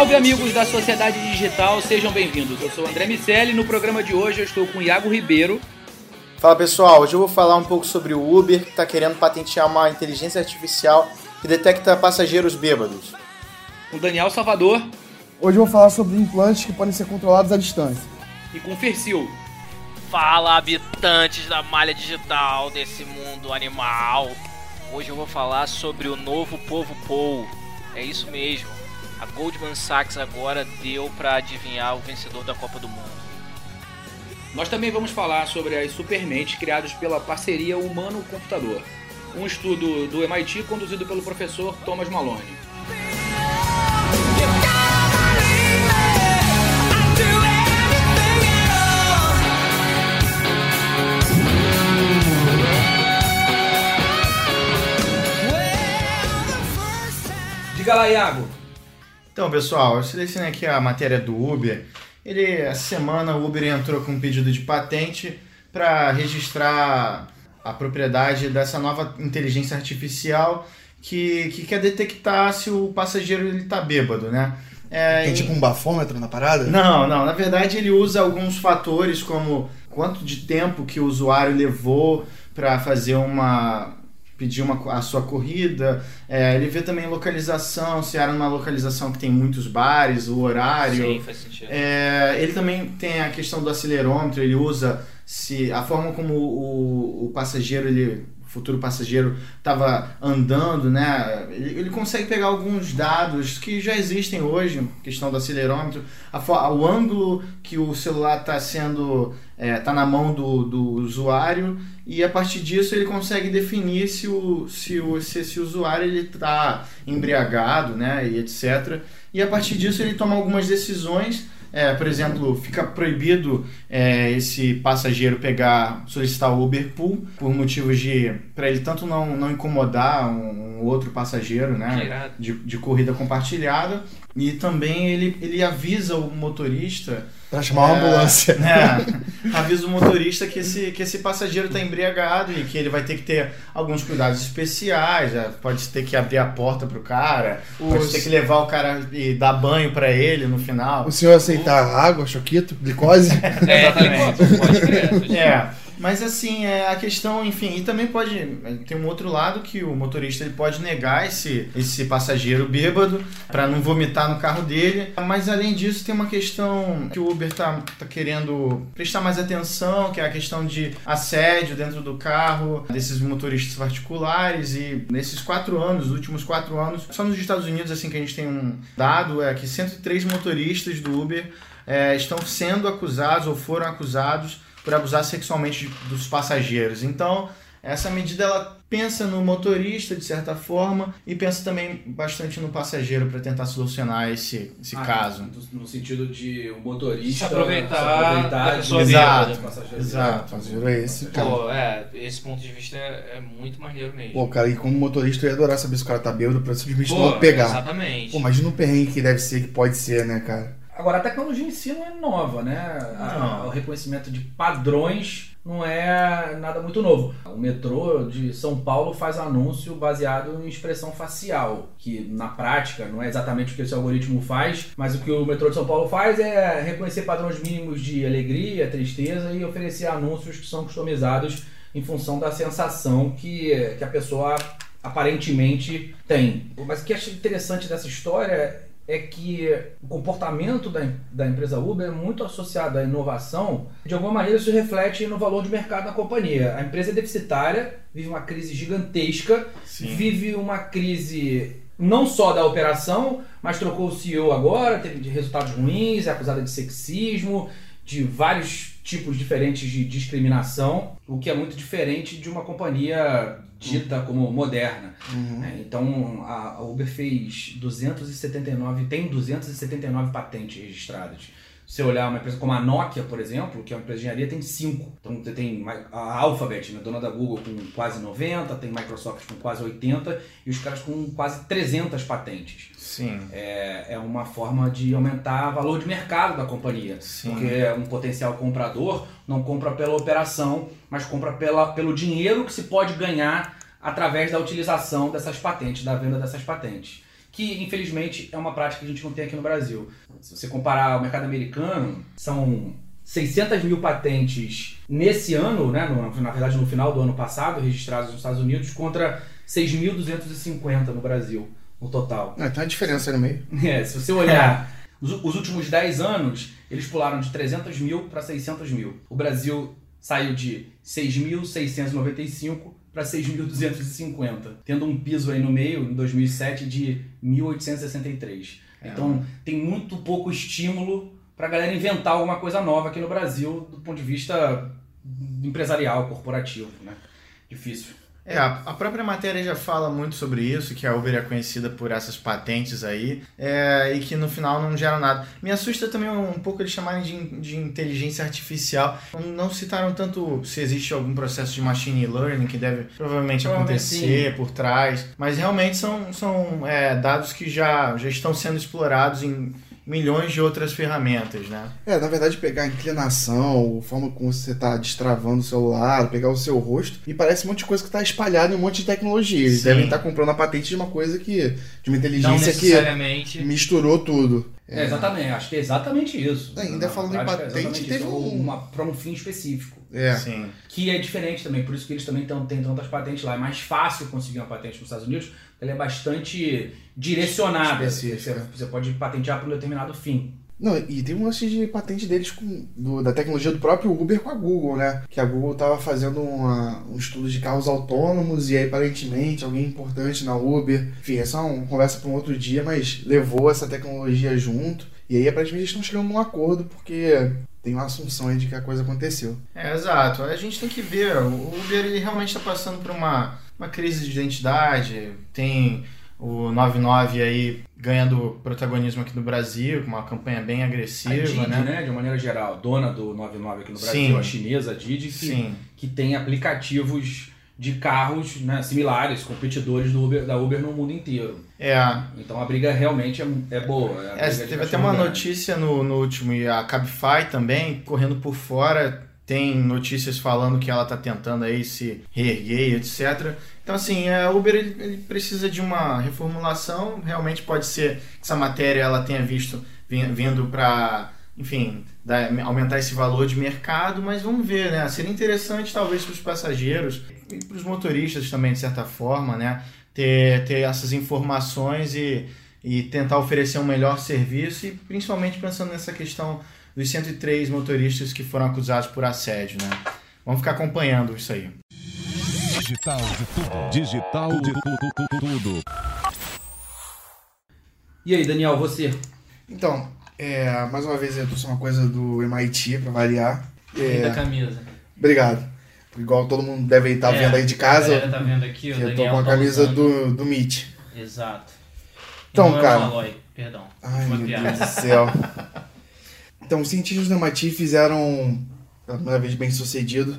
Salve amigos da Sociedade Digital, sejam bem-vindos. Eu sou o André Miceli e no programa de hoje eu estou com o Iago Ribeiro. Fala pessoal, hoje eu vou falar um pouco sobre o Uber que está querendo patentear uma inteligência artificial que detecta passageiros bêbados. Com o Daniel Salvador. Hoje eu vou falar sobre implantes que podem ser controlados à distância. E com o Fercil. Fala habitantes da malha digital desse mundo animal. Hoje eu vou falar sobre o novo povo Pou. É isso mesmo. A Goldman Sachs agora deu para adivinhar o vencedor da Copa do Mundo. Nós também vamos falar sobre as supermentes criadas pela parceria humano-computador, um estudo do MIT conduzido pelo professor Thomas Malone. Diga lá, Iago. Então, pessoal, eu selecionei aqui a matéria do Uber. Ele, essa semana, o Uber entrou com um pedido de patente para registrar a propriedade dessa nova inteligência artificial que, que quer detectar se o passageiro está bêbado, né? É, Tem tipo um bafômetro na parada? Não, não. Na verdade, ele usa alguns fatores como quanto de tempo que o usuário levou para fazer uma pedir uma, a sua corrida. É, ele vê também localização, se era numa localização que tem muitos bares, o horário. Sim, faz sentido. É, ele também tem a questão do acelerômetro, ele usa se a forma como o, o passageiro ele futuro passageiro estava andando, né? Ele, ele, consegue pegar alguns dados que já existem hoje, questão do acelerômetro, a, o ângulo que o celular está sendo, está é, tá na mão do, do usuário e a partir disso ele consegue definir se o, se o, se esse usuário ele está embriagado, né? E etc. E a partir disso ele toma algumas decisões é, por exemplo, fica proibido é, esse passageiro pegar, solicitar o Uber Pool por motivos de. para ele tanto não, não incomodar um, um outro passageiro, né? De, de corrida compartilhada. E também ele, ele avisa o motorista Pra chamar uma é, ambulância. É, avisa o motorista que esse, que esse passageiro está embriagado e que ele vai ter que ter alguns cuidados especiais. É, pode ter que abrir a porta pro cara, Os... pode ter que levar o cara e dar banho para ele no final. O senhor aceitar o... água, choquito, glicose? é, exatamente. Pode crer. É. Mas assim, é, a questão, enfim, e também pode. Tem um outro lado que o motorista ele pode negar esse, esse passageiro bêbado para não vomitar no carro dele. Mas além disso, tem uma questão que o Uber tá, tá querendo prestar mais atenção, que é a questão de assédio dentro do carro desses motoristas particulares. E nesses quatro anos, os últimos quatro anos, só nos Estados Unidos, assim que a gente tem um dado, é que 103 motoristas do Uber é, estão sendo acusados ou foram acusados por abusar sexualmente dos passageiros. Então, essa medida ela pensa no motorista de certa forma e pensa também bastante no passageiro para tentar solucionar esse, esse ah, caso. No sentido de o motorista se aproveitar, se aproveitar da pessoa exato, exato. Exato. É esse, cara. Pô, é, esse ponto de vista é, é, muito maneiro mesmo. Pô, cara, e como motorista eu ia adorar saber se o cara tá bêbado pra simplesmente Pô, não pegar. Exatamente. Pô, imagina o perrengue que deve ser, que pode ser, né, cara? Agora, a tecnologia em si não é nova, né? A- o reconhecimento de padrões não é nada muito novo. O metrô de São Paulo faz anúncio baseado em expressão facial, que na prática não é exatamente o que esse algoritmo faz, mas o que o metrô de São Paulo faz é reconhecer padrões mínimos de alegria, tristeza e oferecer anúncios que são customizados em função da sensação que, que a pessoa aparentemente tem. Mas o que acho interessante dessa história é que o comportamento da, da empresa Uber é muito associado à inovação. De alguma maneira, isso reflete no valor de mercado da companhia. A empresa é deficitária, vive uma crise gigantesca, vive uma crise não só da operação, mas trocou o CEO agora, teve resultados ruins, é acusada de sexismo, de vários tipos diferentes de discriminação, o que é muito diferente de uma companhia dita como moderna. né? Então a a Uber fez 279, tem 279 patentes registradas. Se você olhar uma empresa como a Nokia, por exemplo, que é uma empresa de engenharia, tem 5. Então você tem a Alphabet, né, dona da Google, com quase 90, tem Microsoft com quase 80 e os caras com quase 300 patentes Sim. é, é uma forma de aumentar o valor de mercado da companhia. Sim. Porque um potencial comprador não compra pela operação, mas compra pela, pelo dinheiro que se pode ganhar através da utilização dessas patentes, da venda dessas patentes. Que, infelizmente, é uma prática que a gente não tem aqui no Brasil. Se você comparar o mercado americano, são 600 mil patentes nesse ano, né, no- na verdade no final do ano passado, registradas nos Estados Unidos, contra 6.250 no Brasil, no total. Ah, tem uma diferença aí no meio. É, se você olhar os, os últimos 10 anos, eles pularam de 300 mil para 600 mil. O Brasil saiu de 6.695 para 6.250, tendo um piso aí no meio, em 2007, de 1.863. Então, tem muito pouco estímulo para a galera inventar alguma coisa nova aqui no Brasil, do ponto de vista empresarial, corporativo, né? Difícil. É, a, própria matéria já fala muito sobre isso, que a Uber é conhecida por essas patentes aí, é, e que no final não geram nada. Me assusta também um, pouco eles chamarem de, de inteligência artificial. Não citaram tanto se existe algum processo de machine learning que deve provavelmente Provavelmente acontecer por trás, mas realmente são, são é, dados que já, já estão sendo explorados em milhões de outras ferramentas, né? É, na verdade, pegar a inclinação, a forma como você tá destravando o celular, pegar o seu rosto, e parece um monte de coisa que tá espalhada em um monte de tecnologia. Eles Sim. devem estar comprando a patente de uma coisa que. de uma inteligência que necessariamente. misturou tudo. É, exatamente, acho que é exatamente isso. Ainda Na falando em prática, é patente, teve isso, um- uma para um fim específico. É. Sim. Que é diferente também, por isso que eles também tão, têm tantas patentes lá. É mais fácil conseguir uma patente nos Estados Unidos, ela é bastante direcionada. Você, Específica. você pode patentear para um determinado fim. Não, e tem um lance de patente deles com, do- da tecnologia do próprio Uber com a Google, né? Que a Google tava fazendo uma- um estudo de carros autônomos e aí aparentemente alguém importante na Uber. Enfim, é só uma conversa para um outro dia, mas levou essa tecnologia junto. E aí aparentemente eles estão chegando num acordo porque tem uma assunção aí de que a coisa aconteceu. É, exato. A gente tem que ver. O Uber ele realmente está passando por uma, uma crise de identidade. Tem o 99 aí ganhando protagonismo aqui no Brasil, com uma campanha bem A agressiva, Didi, né? né? de uma maneira geral, dona do 99 aqui no Brasil, Sim. a chinesa Didi, que, Sim. que tem aplicativos de carros né, similares, competidores do Uber, da Uber no mundo inteiro. É. Então a briga realmente é, é boa. é a É, de teve até uma grande. notícia no, no último, e a Cabify também, correndo por fora, tem notícias falando que ela está tentando aí se reerguer, etc. Então, assim, a Uber ele, ele precisa de uma reformulação. Realmente pode ser que essa matéria ela tenha visto vin- vindo para, enfim, dar- aumentar esse valor de mercado, mas vamos ver, né? Seria interessante, talvez, para os passageiros e para os motoristas também, de certa forma, né? Ter, ter essas informações e, e tentar oferecer um melhor serviço e principalmente pensando nessa questão dos 103 motoristas que foram acusados por assédio, né? Vamos ficar acompanhando isso aí. Digital de tudo. Digital de tudo. tudo. E aí, Daniel, você? Então, é, mais uma vez eu trouxe uma coisa do MIT para variar. Rei da É, camisa. obrigado. Igual todo mundo deve estar É, vendo aí de A casa, galera tá vendo aqui, o que eu tô com a tá camisa do, do Meet. Exato. Então, Não é cara- Malloy, perdão. Ai, meu piada. Deus do céu. Então, os cientistas do MIT fizeram, pela primeira vez bem sucedido,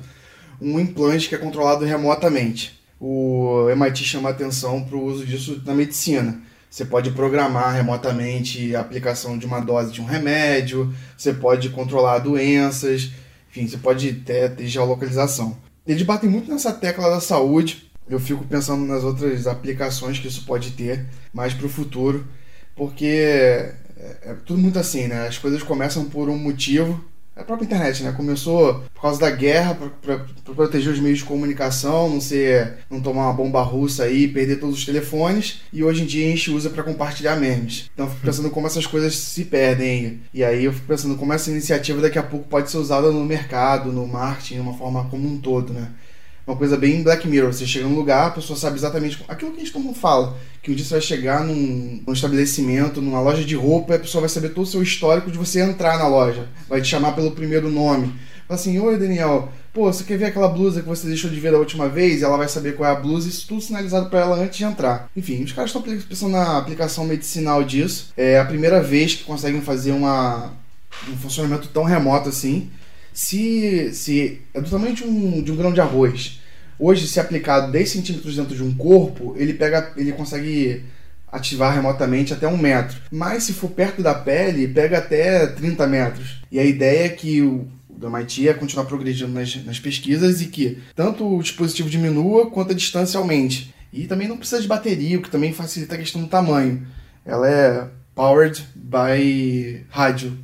um implante que é controlado remotamente. O MIT chama atenção para o uso disso na medicina. Você pode programar remotamente a aplicação de uma dose de um remédio, você pode controlar doenças, enfim, você pode ter, ter geolocalização. Eles batem muito nessa tecla da saúde. Eu fico pensando nas outras aplicações que isso pode ter mais para o futuro, porque é, é tudo muito assim, né? As coisas começam por um motivo a própria internet, né? Começou por causa da guerra, para proteger os meios de comunicação, não ser, não tomar uma bomba russa aí, perder todos os telefones. E hoje em dia a gente usa para compartilhar memes. Então eu fico pensando como essas coisas se perdem. E aí eu fico pensando como essa iniciativa daqui a pouco pode ser usada no mercado, no marketing, de uma forma como um todo, né? Uma coisa bem Black Mirror. Você chega num lugar, a pessoa sabe exatamente aquilo que a gente mundo fala. Que um dia você vai chegar num, num estabelecimento, numa loja de roupa, e a pessoa vai saber todo o seu histórico de você entrar na loja. Vai te chamar pelo primeiro nome. Fala assim, oi Daniel, pô, você quer ver aquela blusa que você deixou de ver da última vez? Ela vai saber qual é a blusa, isso tudo sinalizado para ela antes de entrar. Enfim, os caras estão pensando na aplicação medicinal disso. É a primeira vez que conseguem fazer uma, um funcionamento tão remoto assim se, se é do tamanho de um, de um grão de arroz. Hoje, se aplicado 10 centímetros dentro de um corpo, ele pega, ele consegue ativar remotamente até um metro. Mas se for perto da pele, pega até 30 metros. E a ideia é que o do MIT é continuar progredindo nas, nas pesquisas e que tanto o dispositivo diminua quanto a distância aumente. E também não precisa de bateria, o que também facilita a questão do tamanho. Ela é powered by rádio.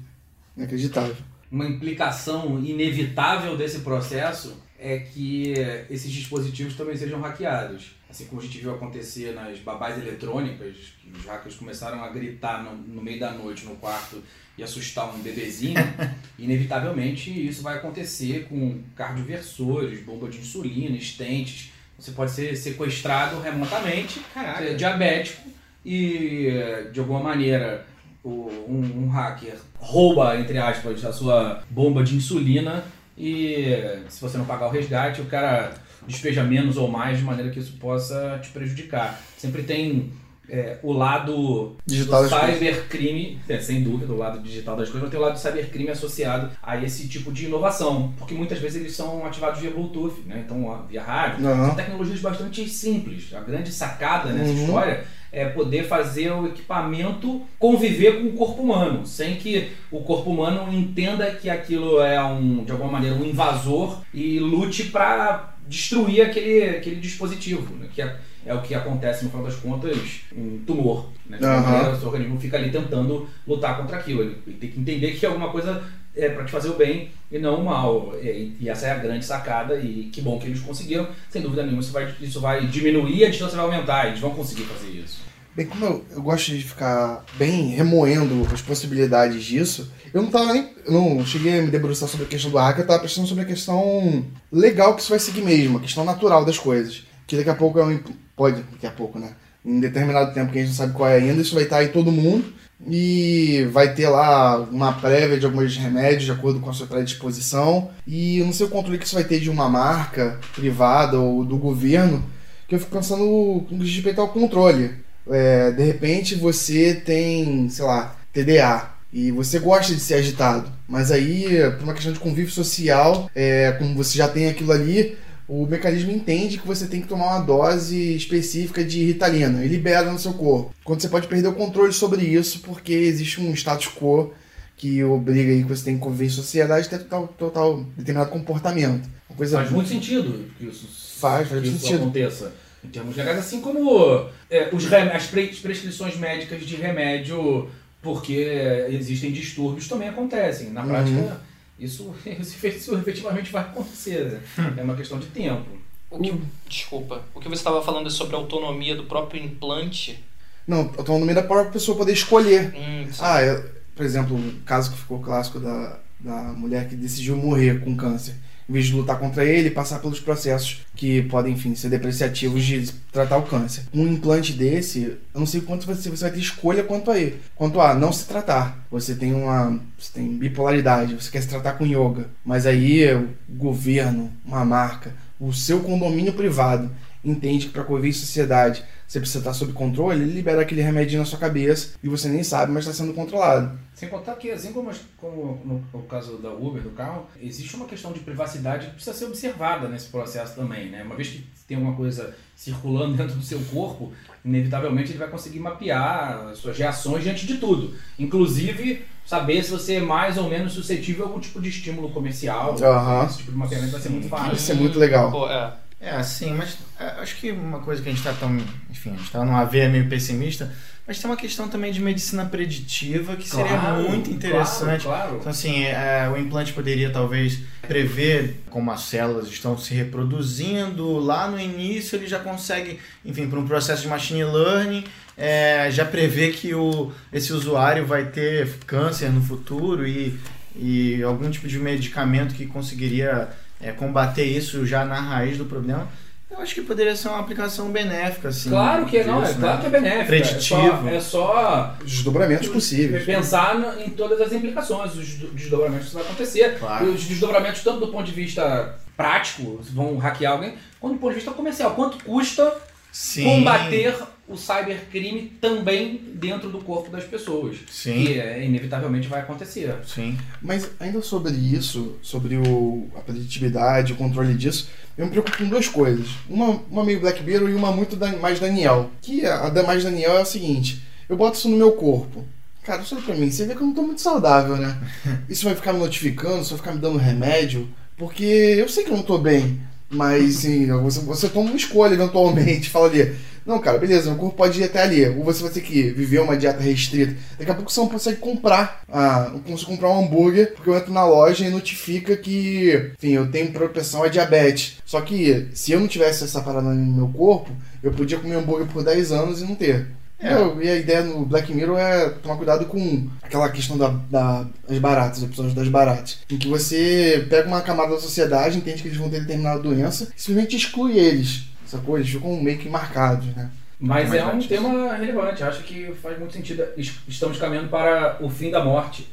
Inacreditável uma implicação inevitável desse processo é que esses dispositivos também sejam hackeados. Assim como a gente viu acontecer nas babás eletrônicas, que os hackers começaram a gritar no, no meio da noite no quarto e assustar um bebezinho, inevitavelmente isso vai acontecer com cardioversores, bomba de insulina, estentes. Você pode ser sequestrado remotamente, Caraca. diabético e de alguma maneira um, um hacker rouba, entre aspas, a sua bomba de insulina e se você não pagar o resgate, o cara despeja menos ou mais de maneira que isso possa te prejudicar. Sempre tem é, o lado digital do cybercrime, é, sem dúvida, o lado digital das coisas, mas tem o lado do cybercrime associado a esse tipo de inovação, porque muitas vezes eles são ativados via Bluetooth, né? então via rádio. Uhum. São tecnologias bastante simples. A grande sacada nessa uhum. história é poder fazer o equipamento conviver com o corpo humano, sem que o corpo humano entenda que aquilo é um, de alguma maneira um invasor e lute para destruir aquele, aquele dispositivo, né? que é, é, o que acontece no final das contas um tumor. Né? Uhum. o seu organismo fica ali tentando lutar contra aquilo. Ele, ele tem que entender que é alguma coisa é, para te fazer o bem e não o mal. E, e, essa é a grande sacada e que bom que eles conseguiram. Sem dúvida nenhuma, isso vai, isso vai diminuir, a distância vai aumentar, eles vão conseguir fazer isso. Bem, como eu, eu gosto de ficar bem remoendo as possibilidades disso, eu não tava nem. Não cheguei a me debruçar sobre a questão do hacker, eu tava pensando sobre a questão legal que isso vai seguir mesmo, a questão natural das coisas. Que daqui a pouco é um. Pode, daqui a pouco, né? Em determinado tempo que a gente não sabe qual é ainda, isso vai estar em todo mundo e vai ter lá uma prévia de alguns remédios de acordo com a sua predisposição. E eu não sei o controle que isso vai ter de uma marca privada ou do governo que eu fico pensando com respeito ao controle. É, de repente você tem sei lá TDA e você gosta de ser agitado. Mas aí por uma questão de convívio social é, como você já tem aquilo ali o mecanismo entende que você tem que tomar uma dose específica de ritalina e libera no seu corpo. Quando você pode perder o controle sobre isso porque existe um status quo que obriga aí que você tem que conviver em sociedade ter total, total determinado comportamento. Faz muito sentido que isso, faz, faz que isso sentido. aconteça. Em termos legais, assim como é, os as prescrições médicas de remédio porque existem distúrbios também acontecem. Na prática, uhum isso, isso efetivamente vai acontecer. Né? É uma questão de tempo. O que, desculpa, o que você estava falando é sobre a autonomia do próprio implante? Não, autonomia da própria pessoa poder escolher. Hum, ah, eu, por exemplo, o caso que ficou clássico da, da mulher que decidiu morrer com câncer em vez de lutar contra ele, passar pelos processos que podem, enfim, ser depreciativos de tratar o câncer. Um implante desse, eu não sei quanto você, você vai ter escolha quanto a ele. Quanto a não se tratar. Você tem uma. Você tem bipolaridade, você quer se tratar com yoga. Mas aí o governo, uma marca, o seu condomínio privado entende que para conviver em sociedade você precisa estar sob controle, ele libera aquele remedinho na sua cabeça e você nem sabe, mas está sendo controlado. Sem contar que, assim como, como no, no, caso da Uber, do carro, existe uma questão de privacidade que precisa ser observada nesse processo também, né? Uma vez que tem uma coisa circulando dentro do seu corpo, inevitavelmente ele vai conseguir mapear suas reações diante de tudo. Inclusive, saber se você é mais ou menos suscetível a algum tipo de estímulo comercial. Uhum. Esse tipo de mapeamento vai ser muito fácil. Vai ser muito legal. Pô, é. É, assim, mas é, acho que uma coisa que a gente está tão. Enfim, a gente está numa veia meio pessimista, mas tem uma questão também de medicina preditiva que seria Claro, muito interessante. Claro, claro. Então, assim, é, o implante poderia talvez prever como as células estão se reproduzindo. Lá no início, ele já consegue, enfim, por um processo de machine learning, é, já prever que o, esse usuário vai ter câncer no futuro e, e algum tipo de medicamento que conseguiria é, combater isso já na raiz do problema. Eu acho que poderia ser uma aplicação benéfica, assim. Claro que não, é disso, claro né? que é benéfico. Preditivo. É só, é só Desdobramentos possíveis. pensar no- em todas as implicações, os des- desdobramentos que vai acontecer. Claro. E os desdobramentos, tanto do ponto de vista prático, se vão hackear alguém, quanto do ponto de vista comercial. Quanto custa Sim. combater o cybercrime também dentro do corpo das pessoas? Sim. Que é, inevitavelmente vai acontecer. Sim. Mas ainda sobre isso, sobre o, a preditividade, o controle disso, eu me preocupo com duas coisas. Uma, uma meio Black Mirror e uma muito da- mais Daniel. Que a, a da mais Daniel é a seguinte: eu boto isso no meu corpo. Cara, isso é pra mim, você vê que eu não tô muito saudável, né? Isso vai ficar me notificando, isso vai ficar me dando remédio, porque eu sei que eu não tô bem. Mas sim, você, você toma uma escolha eventualmente, fala ali, não, cara, beleza, meu corpo pode ir até ali. Ou você vai ter que viver uma dieta restrita. Daqui a pouco você não consegue comprar. Ah, não consigo comprar um hambúrguer porque eu entro na loja e notifica que, enfim, eu tenho propensão a diabetes. Só que se eu não tivesse essa parada no meu corpo, eu podia comer hambúrguer por 10 anos e não ter. É. Eu- e a ideia no Black Mirror é tomar cuidado com aquela questão da, da- das baratas, episódios das baratas. Em que você pega uma camada da sociedade, entende que eles vão ter determinada doença, e simplesmente exclui eles. Sacou? Eles ficam meio que marcados, né? Mas é um tema relevante, acho que faz muito sentido. Es- Estamos caminhando para o fim da morte.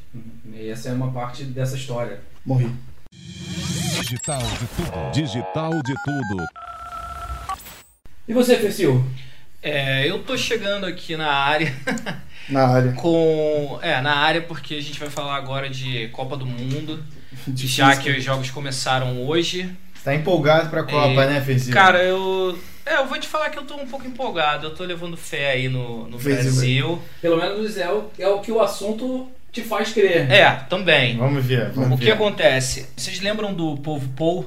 E essa é uma parte dessa história. Morri. Digital de tudo. Digital de tudo. E você, Fercil? É, eu tô chegando aqui na área Na área. com. É, na área porque a gente vai falar agora de Copa do Mundo. Difícil. Já que os jogos começaram hoje. Tá empolgado pra Copa, É, né, Ferzinho? Cara, eu. É, eu vou te falar que eu tô um pouco empolgado. Eu tô levando fé aí no, no Fez, Brasil. Pelo menos é o, é o que o assunto te faz crer. É, também. Vamos ver, vamos O que ver. acontece? Vocês lembram do povo Paul?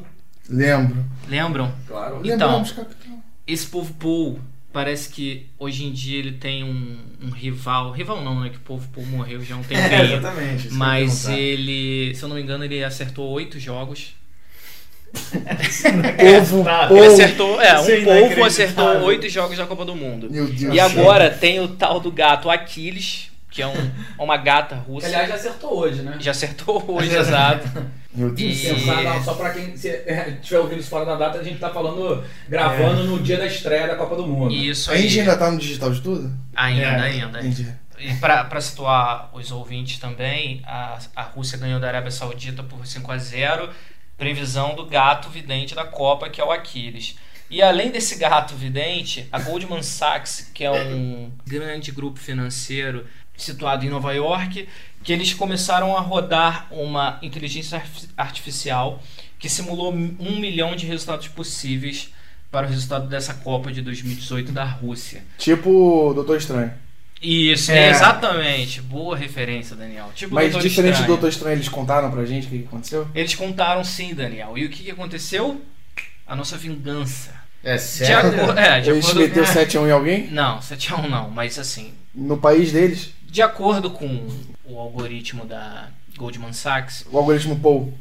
Lembro. Lembram? Claro. Então. Lembramos, capitão. Esse povo Paul parece que hoje em dia ele tem um, um rival. Rival não, né? Que o povo Paul morreu já há um É, tempinho. exatamente. que eu ia Mas ele, se eu não me engano, ele acertou oito jogos. Povo, tá. Ele povo. acertou, é, é um povo acertou oito jogos da Copa do Mundo. Meu Deus E do céu. agora tem o tal do gato Aquiles, que é um, uma gata Que, russa. aliás, já acertou hoje, né? já acertou hoje, exato. Meu Deus. E- Pensar, só pra quem estiver ouvindo isso fora da data, a gente tá falando, gravando no dia da estreia da Copa do Mundo. Isso A gente ainda tá no digital de tudo? Ainda, É, ainda. Entendi. E pra, pra situar os ouvintes também, a, a Rússia ganhou da Arábia Saudita por 5 a 0 Previsão do gato vidente da Copa, que é o Aquiles. E além desse gato vidente, a Goldman Sachs, que é um grande grupo financeiro situado em Nova York, que eles começaram a rodar uma inteligência arti- artificial que simulou um milhão de resultados possíveis para o resultado dessa Copa de 2018 da Rússia. Tipo Doutor Estranho. Isso, É. exatamente. Boa referência, Daniel. Tipo Mas Doutor diferente Estranho. do Doutor Estranho, eles contaram pra gente o que aconteceu? Eles contaram sim, Daniel. E o que, aconteceu? A nossa vingança. É De sério? acordo, é, de Eles acordo meteu 7x1 em alguém? Não, 7x1 não, mas assim, No país deles, de acordo com o algoritmo da Goldman Sachs, o algoritmo Paul.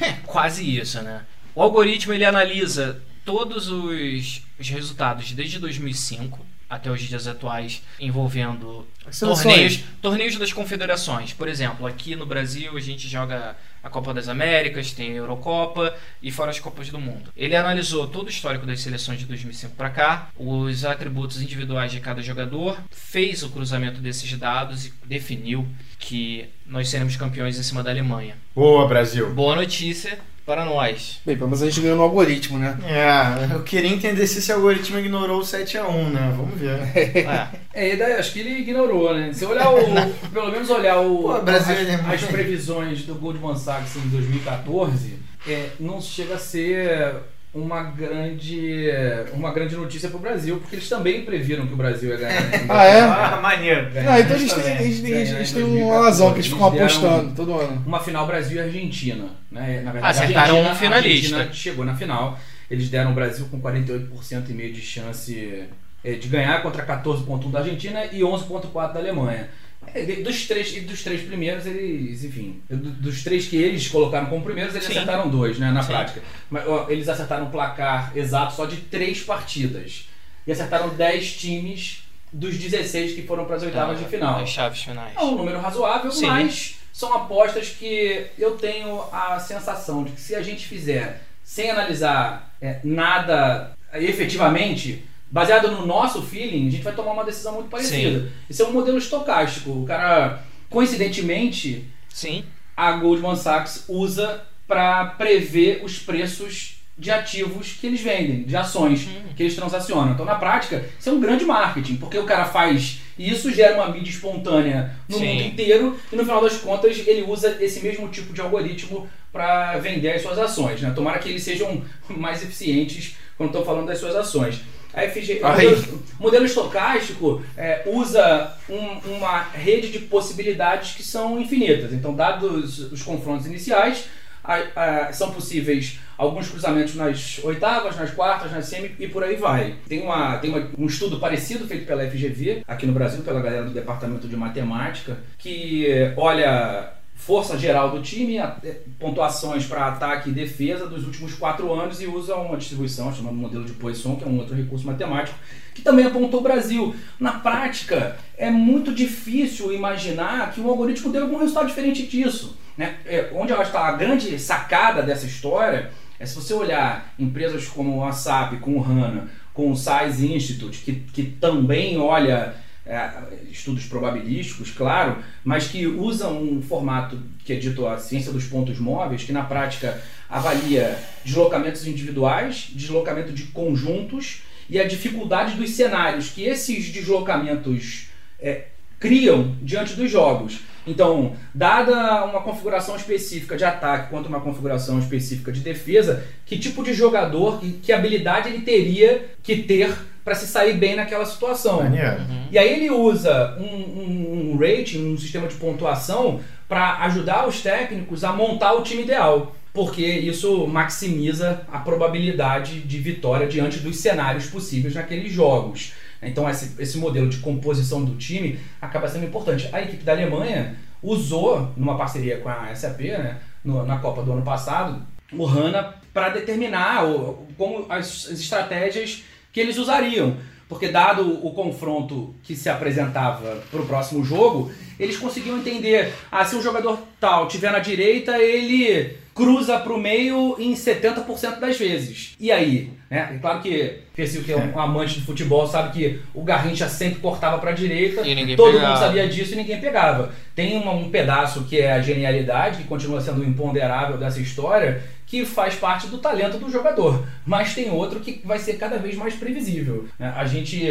é quase isso, né? O algoritmo ele analisa todos os, os resultados desde 2005 até os dias atuais envolvendo torneios, torneios das confederações. Por exemplo, aqui no Brasil a gente joga a Copa das Américas, tem a Eurocopa e fora as Copas do Mundo. Ele analisou todo o histórico das seleções de 2005 para cá, os atributos individuais de cada jogador, fez o cruzamento desses dados e definiu que nós seremos campeões em cima da Alemanha. Boa, Brasil. Boa notícia, para nós. Bem, pelo menos a gente ganhou no algoritmo, né? É, eu queria entender se esse algoritmo ignorou o 7x1, né? Vamos ver. É. É, daí, acho que ele ignorou, né? Se olhar o. pelo menos olhar o, Pô, Brasil as, é as previsões do Goldman Sachs em 2014, é, não chega a ser uma grande, uma grande notícia pro Brasil, porque eles também previram que o Brasil ia ganhar. Ah, é? Ah, maneiro. Ah, então a gente tem, também. a gente tem, a gente Ganhar em tem 2014. uma razão que eles ficam apostando todo ano. Uma final Brasil e Argentina. Né? Na verdade, Acertaram a um Argentina, finalista. A Argentina chegou na final. Eles deram o Brasil com 48% e meio de chance eh, de ganhar contra 14,1 da Argentina e 11,4 da Alemanha. É, Dos três, e dos três primeiros, eles, enfim, do- dos três que eles colocaram como primeiros, eles Sim. acertaram dois, né, na Sim. prática. Mas, ó, eles acertaram o placar exato só de três partidas. E acertaram 10 times dos 16 que foram para as oitavas de final. As chaves finais. É um número razoável, Sim. mas são apostas que eu tenho a sensação de que se a gente fizer sem analisar é, nada efetivamente, baseado no nosso feeling, a gente vai tomar uma decisão muito parecida. Esse é um modelo estocástico. O cara, coincidentemente, Sim. a Goldman Sachs usa para prever os preços de ativos que eles vendem, de ações Hum. que eles transacionam. Então, na prática, isso é um grande marketing, porque o cara faz isso gera uma mídia espontânea no Sim. mundo inteiro e no final das contas ele usa esse mesmo tipo de algoritmo para vender as suas ações. Né? Tomara que eles sejam mais eficientes quando estão falando das suas ações. A FG, o modelo, modelo estocástico é, usa um- uma rede de possibilidades que são infinitas. Então, dados os confrontos iniciais, a- a- são possíveis alguns cruzamentos nas oitavas, nas quartas, nas semi e por aí vai. Tem, uma, tem uma- um estudo parecido feito pela FGV, aqui no Brasil, pela galera do Departamento de Matemática, que olha força geral do time, eh, pontuações para ataque e defesa dos últimos quatro anos e usa uma distribuição chamada modelo de Poisson, que é um outro recurso matemático, que também apontou o Brasil. Na prática, é muito difícil imaginar que um algoritmo dê algum resultado diferente disso. Né? É, onde eu acho que está a grande sacada dessa história é se você olhar empresas como a SAP, com o HANA, com o Science Institute, que, que também olha é, estudos probabilísticos, claro, mas que usam um formato que é dito a ciência dos pontos móveis, que na prática avalia deslocamentos individuais, deslocamento de conjuntos e a dificuldade dos cenários que esses deslocamentos é, criam diante dos jogos. Então, dada uma configuração específica de ataque quanto uma configuração específica de defesa, que tipo de jogador, que, que habilidade ele teria que ter para se sair bem naquela situação? Maneiro. E aí ele usa um, um- um rating, um sistema de pontuação, para ajudar os técnicos a montar o time ideal. Porque isso maximiza a probabilidade de vitória diante dos cenários possíveis naqueles jogos. Então esse, esse modelo de composição do time acaba sendo importante. A equipe da Alemanha usou, numa parceria com a SAP, né, no- na Copa do ano passado, o HANA para determinar o- como as, as estratégias que eles usariam. Porque dado o confronto que se apresentava para o próximo jogo, eles conseguiam entender, ah, se um jogador tal tiver na direita, ele cruza para o meio em 70% das vezes. E aí? Né? É claro que Percy, que é um amante de futebol, sabe que o Garrincha sempre cortava para a direita, E ninguém todo pegava. mundo sabia disso e ninguém pegava. Tem uma- um pedaço que é a genialidade, que continua sendo o imponderável dessa história, que faz parte do talento do jogador. Mas tem outro que vai ser cada vez mais previsível. né? A gente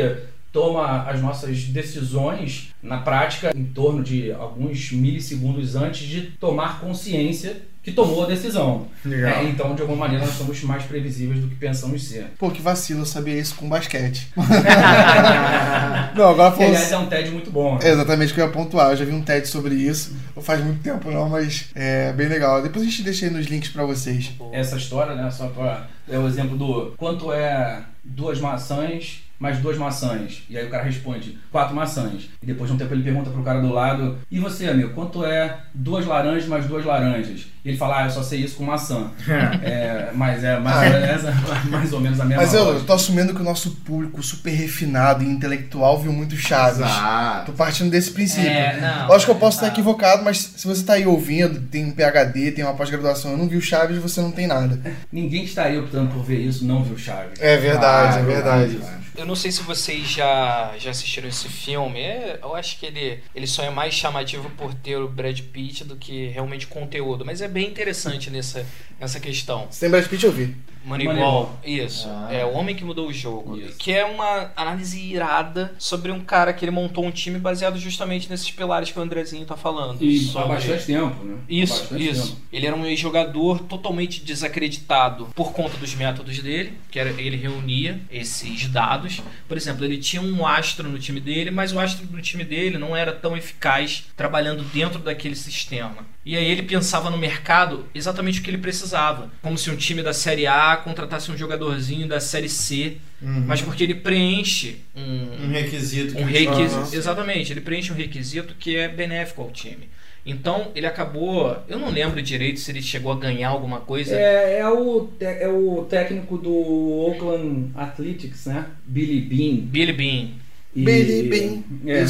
toma as nossas decisões na prática em torno de alguns milissegundos antes de tomar consciência que tomou a decisão. Legal. É, então, de alguma maneira, nós somos mais previsíveis do que pensamos ser. Pô, que vacilo, eu sabia isso com basquete. não, agora falando. aliás, é um TED muito bom. É exatamente o que eu ia pontuar. Eu já vi um TED sobre isso. Não faz muito tempo não, mas é bem legal. Depois a gente deixa aí nos links pra vocês. essa história, né? Só para é o exemplo do quanto é duas maçãs mais duas maçãs. E aí o cara responde quatro maçãs. E depois de um tempo ele pergunta pro cara do lado: E você, amigo, quanto é duas laranjas mais duas laranjas? E ele fala: Ah, eu só sei isso com maçã. é, mas é mais, ou menos, essa- mais ou menos a mesma Mas eu, eu tô assumindo que o nosso público super refinado e intelectual viu muito Chaves. Exato. Tô partindo desse princípio. É, não, Lógico que eu posso tá. estar equivocado, mas se você tá aí ouvindo, tem um PhD, tem uma pós-graduação, eu não vi o Chaves, você não tem nada. Ninguém que estaria optando por ver isso não viu Chaves. É verdade, Ah, é verdade. Eu não sei se vocês já, já assistiram esse filme. É, eu acho que ele, ele só é mais chamativo por ter o Brad Pitt do que realmente conteúdo. Mas é bem interessante nessa, nessa questão. Se tem Brad Pitt, eu vi. Moneyball, Moneyball. isso. Ah. É o homem que mudou o jogo. Isso. Que é uma análise irada sobre um cara que ele montou um time baseado justamente nesses pilares que o Andrezinho tá falando. E há Sobre- bastante tempo, né? Há Isso, bastante isso. tempo. Ele era um ex-jogador totalmente desacreditado por conta dos métodos dele, que era ele reunia esses dados. Por exemplo, ele tinha um astro no time dele, mas o astro do time dele não era tão eficaz trabalhando dentro daquele sistema. E aí ele pensava no mercado exatamente o que ele precisava, como se um time da Série A contratasse um jogadorzinho da Série C, mas porque ele preenche um, Um requisito. que um requisito. Exatamente, ele preenche um requisito que é benéfico ao time. Então ele acabou. Eu não lembro direito se ele chegou a ganhar alguma coisa. É, é, o, é o técnico do Oakland Athletics, né? Billy Bean. Billy Bean. E- Billy Bean, É,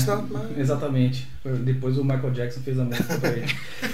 exatamente. Depois o Michael Jackson fez a música pra ele.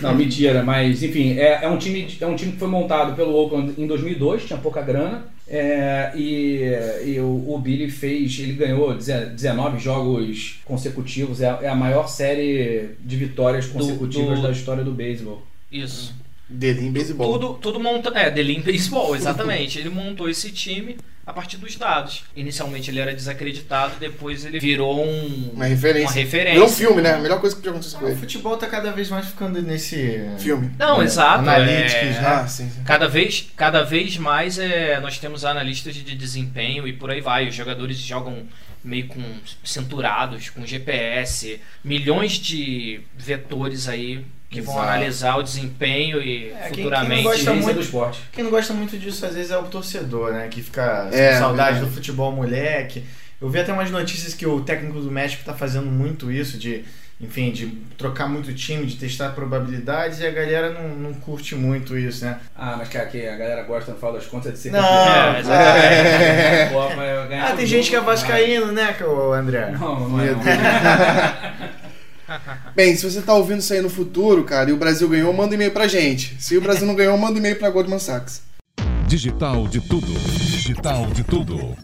Não, mentira, mas enfim, é, é, um time, é um time que foi montado pelo Oakland em 2002, tinha pouca grana. é, e e o, o Billy fez, ele ganhou deze- 19 jogos consecutivos, é, a- é a maior série de vitórias consecutivas do- da história do beisebol. Isso. Dele em beisebol. Tudo, tudo monta. É, Lean Baseball, exatamente. ele montou esse time a partir dos dados. Inicialmente ele era desacreditado, depois ele virou um, Uma referência. uma referência. Virou um filme, né? A melhor coisa que podia acontecer com O ele. futebol tá cada vez mais ficando nesse. Filme. Não, É, exato. analytics, é- né? Ah, sim, sim. Cada vez, cada vez mais é, nós temos analistas de desempenho e por aí vai. Os jogadores jogam meio com cinturados, com GPS, milhões de vetores aí que vão Exato. analisar o desempenho e É, quem- futuramente. quem não gosta Ciência muito- do esporte. Quem não gosta muito disso às vezes é o torcedor, né? Que fica com É, saudade verdade. do futebol moleque. Eu vi até umas notícias que o técnico do México tá fazendo muito isso, de, enfim, de trocar muito time, de testar probabilidades, e a galera não, não curte muito isso, né? Ah, mas que a, que a galera gosta, no final das contas, é de ser Não, É, campeão. é. Pô, vai ganhar Ah, tem gente que é vascaíno, né, André? Não, não é. Não. Bem, se você tá ouvindo isso aí no futuro, cara, e o Brasil ganhou, manda um e-mail pra gente. Se o Brasil não ganhou, manda um e-mail pra Goldman Sachs. Digital de tudo. Digital de tudo.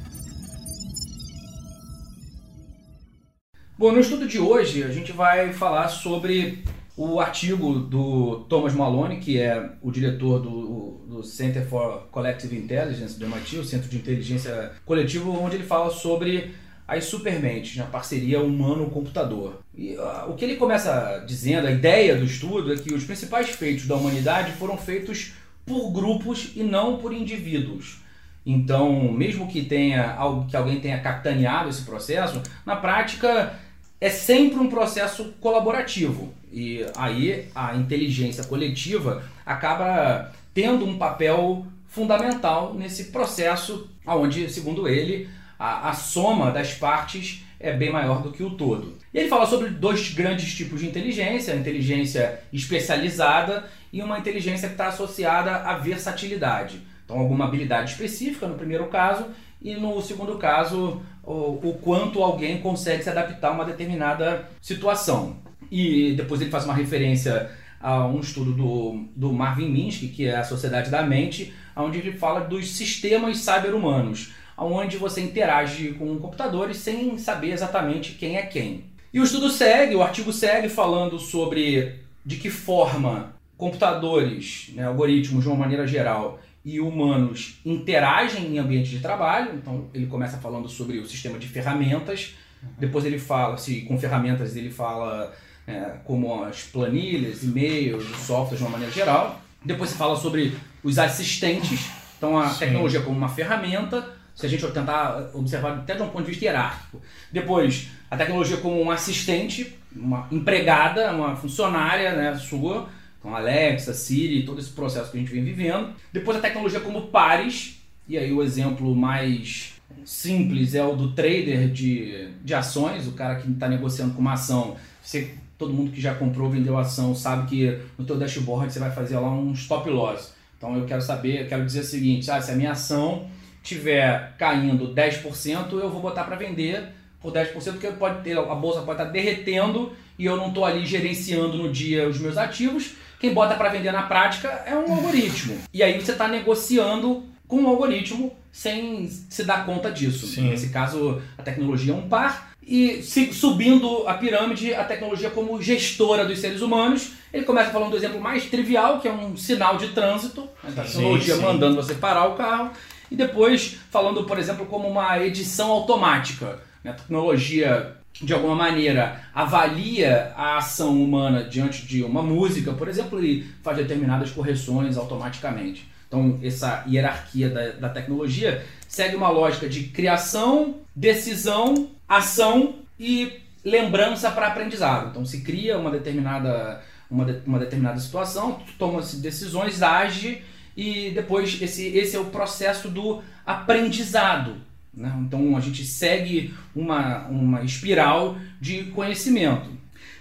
Bom, no estudo de hoje a gente vai falar sobre o artigo do Thomas Malone, que é o diretor do, do Center for Collective Intelligence do MIT, o Centro de Inteligência Coletivo, onde ele fala sobre as supermentes, na parceria humano-computador. E ah, o que ele começa dizendo, a ideia do estudo é que os principais feitos da humanidade foram feitos por grupos e não por indivíduos. Então, mesmo que tenha que alguém tenha capitaneado esse processo, na prática é sempre um processo colaborativo. E aí a inteligência coletiva acaba tendo um papel fundamental nesse processo, onde, segundo ele, a, a soma das partes é bem maior do que o todo. E ele fala sobre dois grandes tipos de inteligência: a inteligência especializada e uma inteligência que está associada à versatilidade. Então, alguma habilidade específica no primeiro caso, e no segundo caso, o, o quanto alguém consegue se adaptar a uma determinada situação. E depois ele faz uma referência a um estudo do, do Marvin Minsky, que é a Sociedade da Mente, onde ele fala dos sistemas cyber-humanos, onde você interage com computadores sem saber exatamente quem é quem. E o estudo segue, o artigo segue falando sobre de que forma computadores, né, algoritmos de uma maneira geral, e humanos interagem em ambiente de trabalho. Então ele começa falando sobre o sistema de ferramentas. Depois ele fala, se com ferramentas ele fala é, como as planilhas, e-mails, softwares de uma maneira geral. Depois se fala sobre os assistentes. Então a Sim. tecnologia como uma ferramenta. Se a gente tentar observar até de um ponto de vista hierárquico. Depois a tecnologia como um assistente, uma empregada, uma funcionária né, sua. Então, Alexa, Siri, todo esse processo que a gente vem vivendo. Depois a tecnologia como pares, e aí o exemplo mais simples é o do trader de, de ações, o cara que está negociando com uma ação. Você, todo mundo que já comprou ou vendeu ação sabe que no teu dashboard você vai fazer lá um stop loss. Então eu quero saber, eu quero dizer o seguinte, ah, se a minha ação tiver caindo 10%, eu vou botar para vender por 10%, porque pode ter, a bolsa pode estar derretendo e eu não estou ali gerenciando no dia os meus ativos. Quem bota para vender na prática é um algoritmo. E aí você está negociando com o algoritmo sem se dar conta disso. Sim. Nesse caso, a tecnologia é um par e se- subindo a pirâmide, a tecnologia como gestora dos seres humanos. Ele começa falando do exemplo mais trivial, que é um sinal de trânsito, né, a tecnologia sim. mandando você parar o carro, e depois falando, por exemplo, como uma edição automática. Né, A tecnologia, de alguma maneira, avalia a ação humana diante de uma música, por exemplo, e faz determinadas correções automaticamente. Então, essa hierarquia da, da tecnologia segue uma lógica de criação, decisão, ação e lembrança para aprendizado. Então, se cria uma determinada, uma, de- uma determinada situação, toma-se decisões, age e depois esse, esse é o processo do aprendizado. Né? Então, a gente segue uma, uma espiral de conhecimento.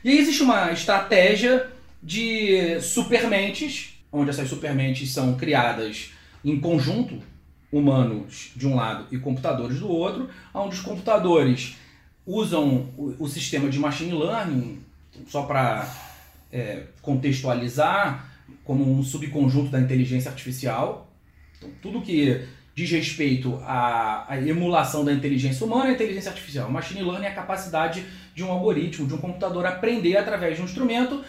E aí existe uma estratégia de supermentes, onde essas supermentes são criadas em conjunto, humanos de um lado e computadores do outro, onde os computadores usam o, o sistema de machine learning, só para contextualizar, como um subconjunto da inteligência artificial. Então, tudo que diz respeito à, à emulação da inteligência humana é inteligência artificial. Machine learning é a capacidade de um algoritmo, de um computador aprender através de um instrumento,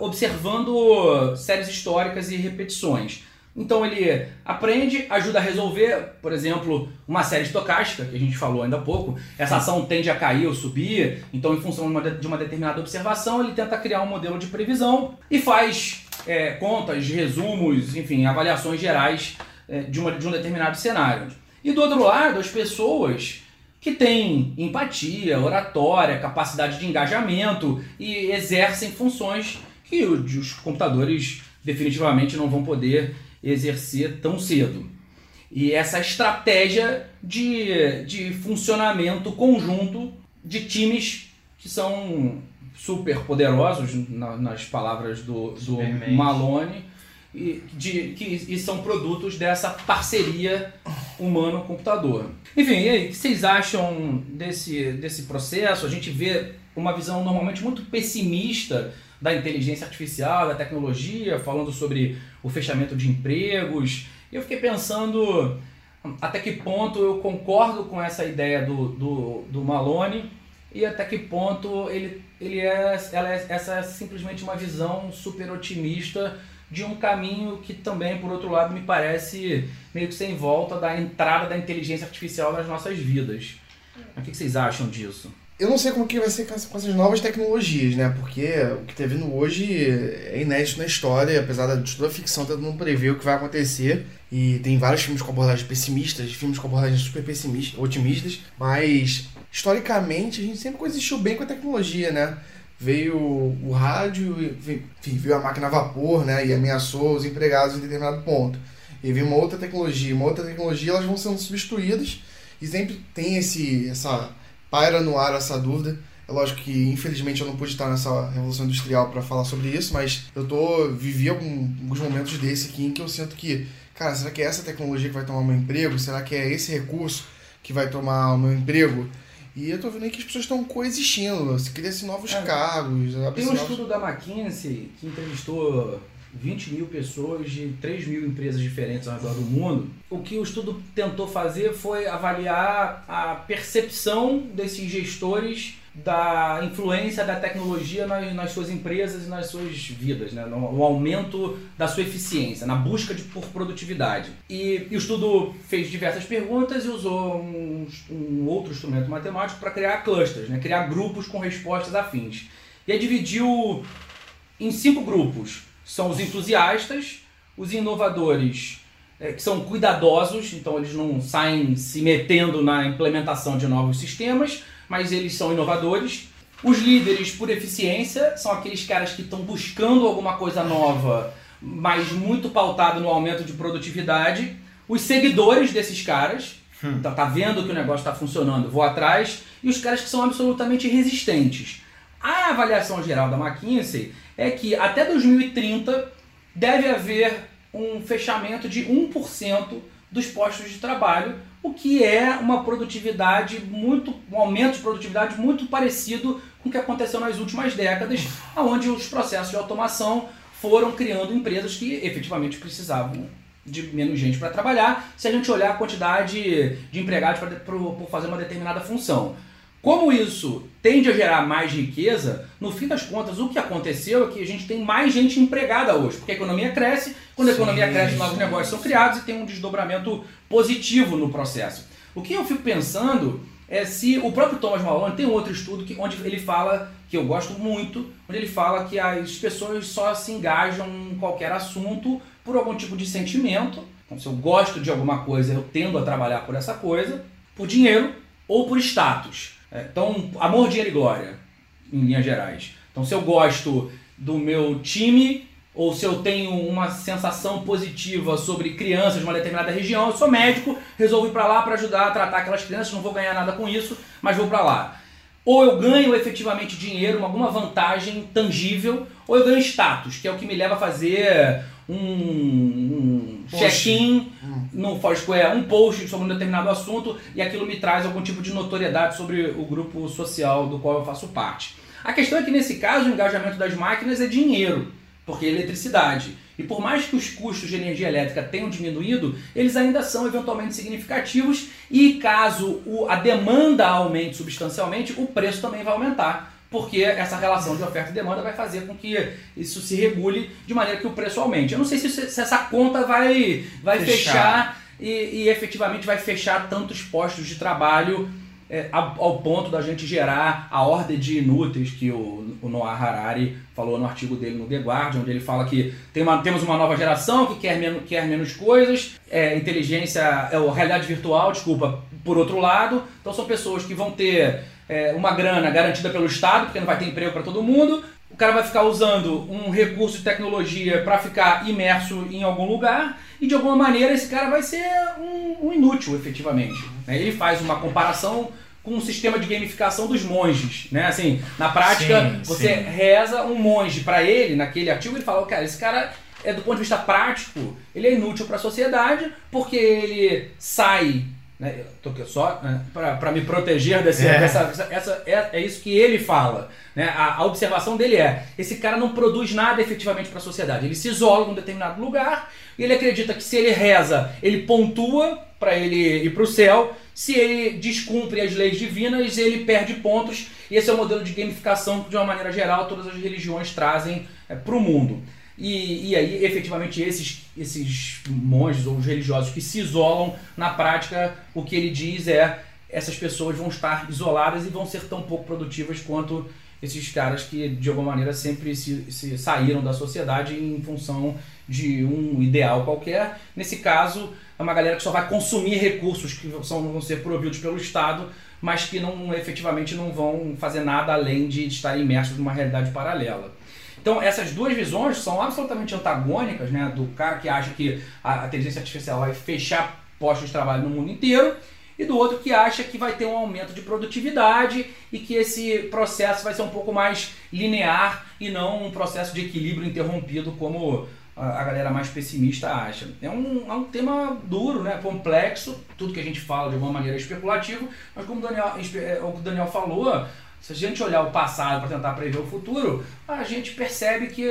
observando séries históricas e repetições. Então ele aprende, ajuda a resolver, por exemplo, uma série estocástica, que a gente falou ainda há pouco. Essa ação tende a cair ou subir, então, em função de uma, de- uma determinada observação, ele tenta criar um modelo de previsão e faz é, contas, resumos, enfim, avaliações gerais de, uma, de um determinado cenário. E do outro lado, as pessoas que têm empatia, oratória, capacidade de engajamento e exercem funções que os computadores definitivamente não vão poder exercer tão cedo. E essa estratégia de, de funcionamento conjunto de times que são super poderosos, na- nas palavras do, do. Malone, e, de, que, e são produtos dessa parceria humano-computador. Enfim, e aí, o que vocês acham desse, desse processo? A gente vê uma visão normalmente muito pessimista da inteligência artificial, da tecnologia, falando sobre o fechamento de empregos. Eu fiquei pensando até que ponto eu concordo com essa ideia do, do, do Malone e até que ponto ele, ele é, ela é, essa é simplesmente uma visão super otimista de um caminho que também, por outro lado, me parece meio que sem volta da entrada da inteligência artificial nas nossas vidas. Mas O que vocês acham disso? Eu não sei como que vai ser com essa- com essas novas tecnologias, né? Porque o que tá vindo hoje é inédito na história, apesar de toda a ficção tentando não prever o que vai acontecer. E tem vários filmes com abordagens pessimistas, filmes com abordagens super pessimistas, otimistas, mas historicamente a gente sempre coexistiu bem com a tecnologia, né? Veio o rádio, enfim, veio a máquina a vapor, né? E ameaçou os empregados em determinado ponto. E veio uma outra tecnologia, uma outra tecnologia, elas vão sendo substituídas e sempre tem esse essa paira no ar essa dúvida. É lógico que, infelizmente, eu não pude estar nessa revolução industrial para falar sobre isso, mas eu tô vivi alguns momentos desse aqui em que eu sinto que, cara, será que é essa tecnologia que vai tomar meu emprego? Será que é esse recurso que vai tomar o meu emprego? E eu tô vendo aí que as pessoas estão coexistindo, se cria-se novos É. cargos, Tem um novos... estudo da McKinsey que entrevistou 20 mil pessoas de 3 mil empresas diferentes ao redor do mundo. O que o estudo tentou fazer foi avaliar a percepção desses gestores da influência da tecnologia nas, nas suas empresas e nas suas vidas, né? no, no aumento da sua eficiência, na busca de, por produtividade. E, e o estudo fez diversas perguntas e usou um, um outro instrumento matemático para criar clusters, né? criar grupos com respostas afins. E aí dividiu em cinco grupos. São os entusiastas, os inovadores, eh, que são cuidadosos, então eles não saem se metendo na implementação de novos sistemas, mas eles são inovadores. Os líderes por eficiência são aqueles caras que estão buscando alguma coisa nova, mas muito pautado no aumento de produtividade. Os seguidores desses caras, tá, tá vendo que o negócio está funcionando, vou atrás. E os caras que são absolutamente resistentes. A avaliação geral da McKinsey é que até 2030 deve haver um fechamento de 1% dos postos de trabalho, o que é uma produtividade muito, um aumento de produtividade muito parecido com o que aconteceu nas últimas décadas, onde os processos de automação foram criando empresas que efetivamente precisavam de menos gente para trabalhar se a gente olhar a quantidade de empregados por fazer uma determinada função. Como isso tende a gerar mais riqueza, no fim das contas, o que aconteceu é que a gente tem mais gente empregada hoje, porque a economia cresce, quando a economia cresce, novos negócios são criados e tem um desdobramento positivo no processo. O que eu fico pensando é se o próprio Thomas Malone tem um outro estudo que, onde ele fala, que eu gosto muito, onde ele fala que as pessoas só se engajam em qualquer assunto por algum tipo de sentimento. Então, se eu gosto de alguma coisa, eu tendo a trabalhar por essa coisa, por dinheiro ou por status. É, então, amor, dinheiro e glória, em linhas gerais. Então, se eu gosto do meu time ou se eu tenho uma sensação positiva sobre crianças de uma determinada região, eu sou médico, resolvo ir para lá para ajudar a tratar aquelas crianças, não vou ganhar nada com isso, mas vou para lá. Ou eu ganho efetivamente dinheiro, alguma vantagem tangível, ou eu ganho status, que é o que me leva a fazer um, um check-in hum. no Foursquare, um post sobre um determinado assunto e aquilo me traz algum tipo de notoriedade sobre o grupo social do qual eu faço parte. A questão é que nesse caso o engajamento das máquinas é dinheiro, porque é eletricidade. E por mais que os custos de energia elétrica tenham diminuído, eles ainda são eventualmente significativos e caso a demanda aumente substancialmente, o preço também vai aumentar porque essa relação de oferta e demanda vai fazer com que isso se regule de maneira que o preço aumente. Eu não sei se, se essa conta vai, vai fechar, fechar e, e, efetivamente vai fechar tantos postos de trabalho é, ao ponto da gente gerar a ordem de inúteis que o, o Noah Harari falou no artigo dele no The Guardian, onde ele fala que tem uma, temos uma nova geração que quer menos, quer menos coisas, é, inteligência, é, realidade virtual, desculpa, por outro lado. Então são pessoas que vão ter é, uma grana garantida pelo Estado, porque não vai ter emprego para todo mundo. O cara vai ficar usando um recurso de tecnologia para ficar imerso em algum lugar e de alguma maneira esse cara vai ser um, um inútil, efetivamente. Né? Ele faz uma comparação com um sistema de gamificação dos monges, né? Assim, na prática, sim, você sim. reza um monge para ele, naquele artigo, ele fala, cara, esse cara é do ponto de vista prático, ele é inútil para a sociedade porque ele sai né, aqui só né, para me proteger desse, é. dessa. Essa, é, é isso que ele fala. Né? A, a, observação dele é: esse cara não produz nada efetivamente para a sociedade. Ele se isola num determinado lugar e ele acredita que se ele reza, ele pontua para ele ir para o céu. Se ele descumpre as leis divinas, ele perde pontos. E esse é o modelo de gamificação que, de uma maneira geral, todas as religiões trazem é, para o mundo. E, e aí, efetivamente, esses, esses monges ou os religiosos que se isolam, na prática, o que ele diz é essas pessoas vão estar isoladas e vão ser tão pouco produtivas quanto esses caras que, de alguma maneira, sempre se, se saíram da sociedade em função de um ideal qualquer. Nesse caso, é uma galera que só vai consumir recursos que são, vão ser providos pelo Estado, mas que não efetivamente não vão fazer nada além de estar imersos numa realidade paralela. Então, essas duas visões são absolutamente antagônicas, né? Do cara que acha que a inteligência artificial vai fechar postos de trabalho no mundo inteiro e do outro que acha que vai ter um aumento de produtividade e que esse processo vai ser um pouco mais linear e não um processo de equilíbrio interrompido como a galera mais pessimista acha. É um, é um tema duro, né? complexo, tudo que a gente fala de alguma maneira é especulativo, mas como o Daniel, é, o Daniel falou, se a gente olhar o passado para tentar prever o futuro, a gente percebe que,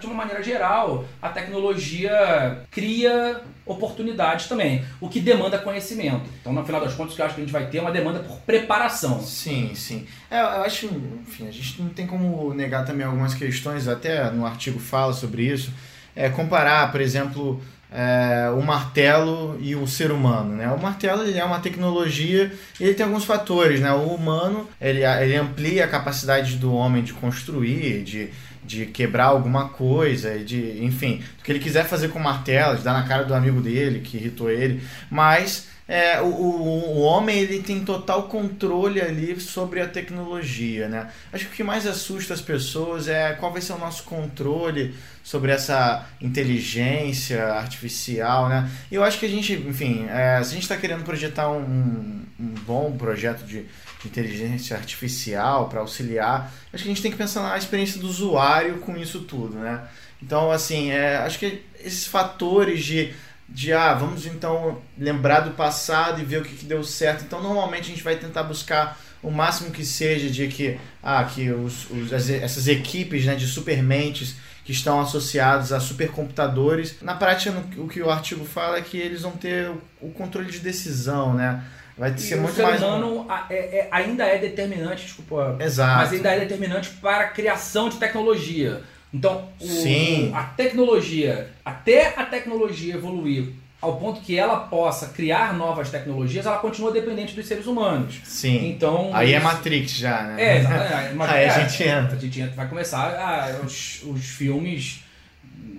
de uma maneira geral, a tecnologia cria oportunidades também, o que demanda conhecimento. Então, no final das contas, eu acho que a gente vai ter é uma demanda por preparação. Sim, sim. É, eu acho, enfim, a gente não tem como negar também algumas questões, até no artigo fala sobre isso. É, comparar, por exemplo, é, o martelo e o ser humano. Né? O martelo ele é uma tecnologia e ele tem alguns fatores. Né? O humano ele, ele amplia a capacidade do homem de construir, de, de quebrar alguma coisa, de, enfim, o que ele quiser fazer com o martelo, de dar na cara do amigo dele que irritou ele, mas é, o, o, homem ele tem total controle ali sobre a tecnologia, né? Acho que o que mais assusta as pessoas é qual vai ser o nosso controle sobre essa inteligência artificial, né? Eu acho que a gente, enfim, é, se a gente está querendo projetar um, um bom projeto de, de inteligência artificial para auxiliar, acho que a gente tem que pensar na experiência do usuário com isso tudo, né? Então, assim, é, acho que esses fatores de de ah, vamos então lembrar do passado e ver o que, que deu certo. Então, normalmente a gente vai tentar buscar o máximo que seja de que, ah, que os, os, as, essas equipes né, de supermentes que estão associados a supercomputadores. Na prática, no, o que o artigo fala é que eles vão ter o, o controle de decisão, né? Vai ser E o muito ser mais. humano é- é- ainda é determinante, desculpa, Exato. mas ainda é determinante para a criação de tecnologia. Então, o- Sim. a tecnologia, até a tecnologia evoluir ao ponto que ela possa criar novas tecnologias, ela continua dependente dos seres humanos. Sim. Então, Aí é Matrix já, né? É, exatamente. Aí a é, gente entra. A gente entra, vai começar ah, os, os filmes,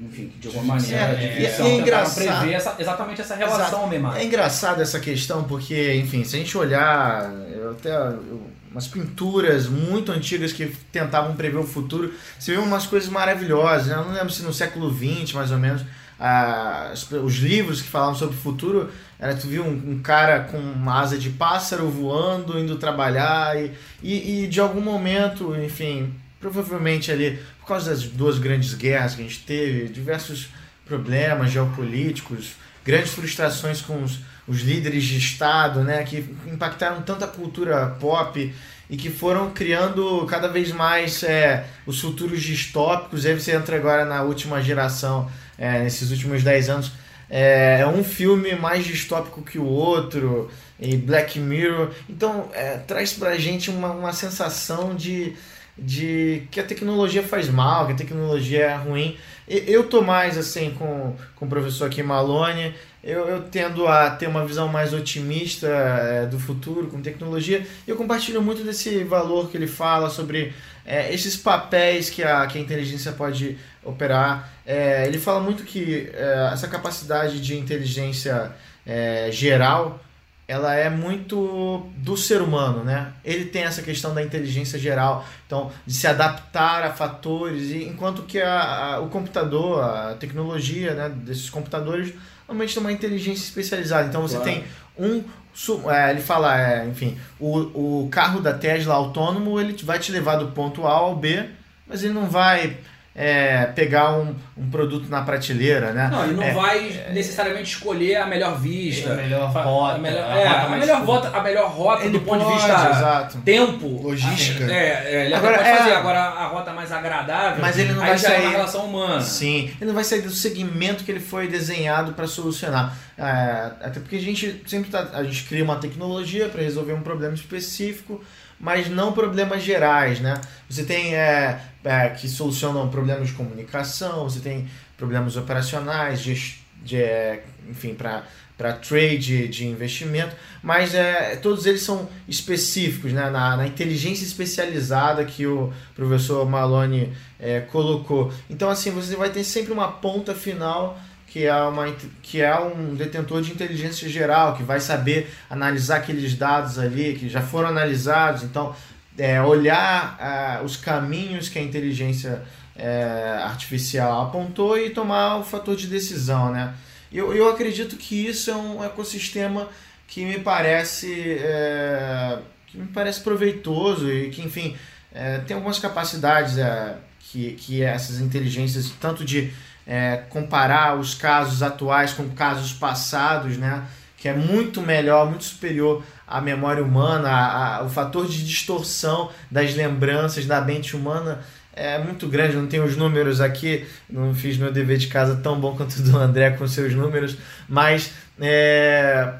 enfim, de alguma maneira É, de é engraçado. prever essa- exatamente essa relação Exato. memática. É engraçado essa questão porque, enfim, se a gente olhar eu até eu- umas pinturas muito antigas que tentavam prever o futuro, você vê umas coisas maravilhosas. Né? Eu não lembro se no século XX, mais ou menos, ah, os livros que falavam sobre o futuro, era, tu viu um, um cara com uma asa de pássaro voando, indo trabalhar e, e, e de algum momento, enfim, provavelmente ali, por causa das duas grandes guerras que a gente teve, diversos problemas geopolíticos, grandes frustrações com os, os líderes de Estado, né, que impactaram tanto a cultura pop e que foram criando cada vez mais é, os futuros distópicos. Aí você entra agora na última geração, é, nesses últimos 10 anos. É, é um filme mais distópico que o outro, e Black Mirror. Então, é, traz pra gente uma, uma sensação de, de que a tecnologia faz mal, que a tecnologia é ruim. Eu tô mais assim com, com o professor aqui Malone, eu, eu tendo a ter uma visão mais otimista é, do futuro com tecnologia. Eu compartilho muito desse valor que ele fala sobre é, esses papéis que a, que a inteligência pode operar. É, ele fala muito que é, essa capacidade de inteligência é, geral ela é muito do ser humano, né? Ele tem essa questão da inteligência geral, então de se adaptar a fatores, enquanto que a, a- o computador, a tecnologia, né, desses computadores normalmente tem uma inteligência especializada. Então você Claro. tem um é, ele fala, é, enfim, o, o carro da Tesla autônomo ele vai te levar do ponto A ao B, mas ele não vai é, pegar um, um produto na prateleira, né? Não, ele não É, vai necessariamente escolher a melhor vista. A melhor Fa- rota, A melhor, a é, rota a melhor rota, a melhor rota ele do ponto de pode, vista exato. tempo. Logística. É, é, ele Agora, até pode é- fazer. Agora a rota mais agradável. Mas ele não vai é sair- uma relação humana. Sim, ele não vai sair do segmento que ele foi desenhado para solucionar. É, até porque a gente sempre tá, a gente cria uma tecnologia para resolver um problema específico, mas não problemas gerais, né? Você tem é, é, que solucionam problemas de comunicação, você tem problemas operacionais, de, de, é, enfim, para trade de investimento, mas é, todos eles são específicos né? na, na inteligência especializada que o professor Malone é, colocou. Então, assim, você vai ter sempre uma ponta final que é, uma, que é um detentor de inteligência geral, que vai saber analisar aqueles dados ali que já foram analisados. Então, é, olhar ah, os caminhos que a inteligência é, artificial apontou e tomar o fator de decisão, né? Eu, eu acredito que isso é um ecossistema que me parece é, que me parece proveitoso e que, enfim, é, tem algumas capacidades é, que, que essas inteligências, tanto de é, comparar os casos atuais com casos passados, né? Que é muito melhor, muito superior à memória humana, a- a- o fator de distorção das lembranças da mente humana é muito grande. Não tenho os números aqui, não fiz meu dever de casa tão bom quanto o do André com seus números, mas é,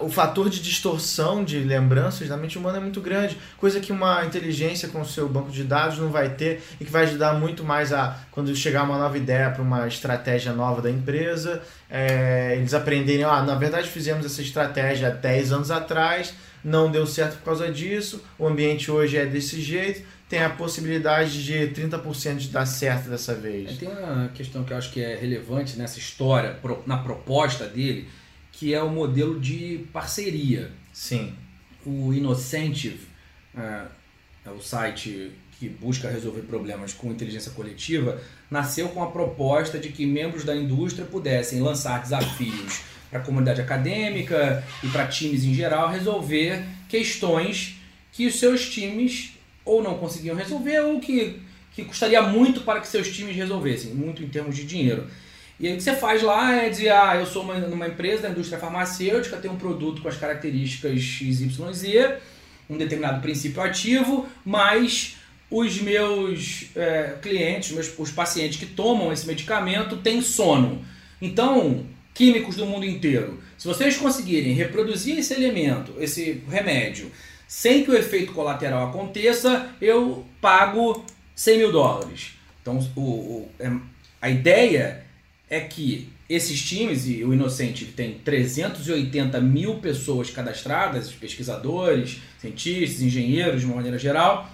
o fator de distorção de lembranças da mente humana é muito grande, coisa que uma inteligência com seu banco de dados não vai ter e que vai ajudar muito mais a quando chegar uma nova ideia para uma estratégia nova da empresa, é, eles aprenderem, ah, na verdade fizemos essa estratégia há 10 anos atrás, não deu certo por causa disso, o ambiente hoje é desse jeito, tem a possibilidade de 30% de dar certo dessa É, vez. Tem uma questão que eu acho que é relevante nessa história, na proposta dele, que é o modelo de parceria. Sim. O Innocentive é, é o site que busca resolver problemas com inteligência coletiva, nasceu com a proposta de que membros da indústria pudessem lançar desafios para a comunidade acadêmica e para times em geral resolver questões que os seus times ou não conseguiam resolver ou que, que custaria muito para que seus times resolvessem, muito em termos de dinheiro. E aí o que você faz lá é dizer, ah, eu sou uma, empresa da indústria farmacêutica, tenho um produto com as características XYZ, um determinado princípio ativo, mas os meus é, clientes, meus, os pacientes que tomam esse medicamento têm sono. Então, químicos do mundo inteiro, se vocês conseguirem reproduzir esse elemento, esse remédio, sem que o efeito colateral aconteça, eu pago 100 mil dólares. Então, o, o, é, a ideia é que esses times, e o Inocente tem 380 mil pessoas cadastradas, pesquisadores, cientistas, engenheiros, de uma maneira geral,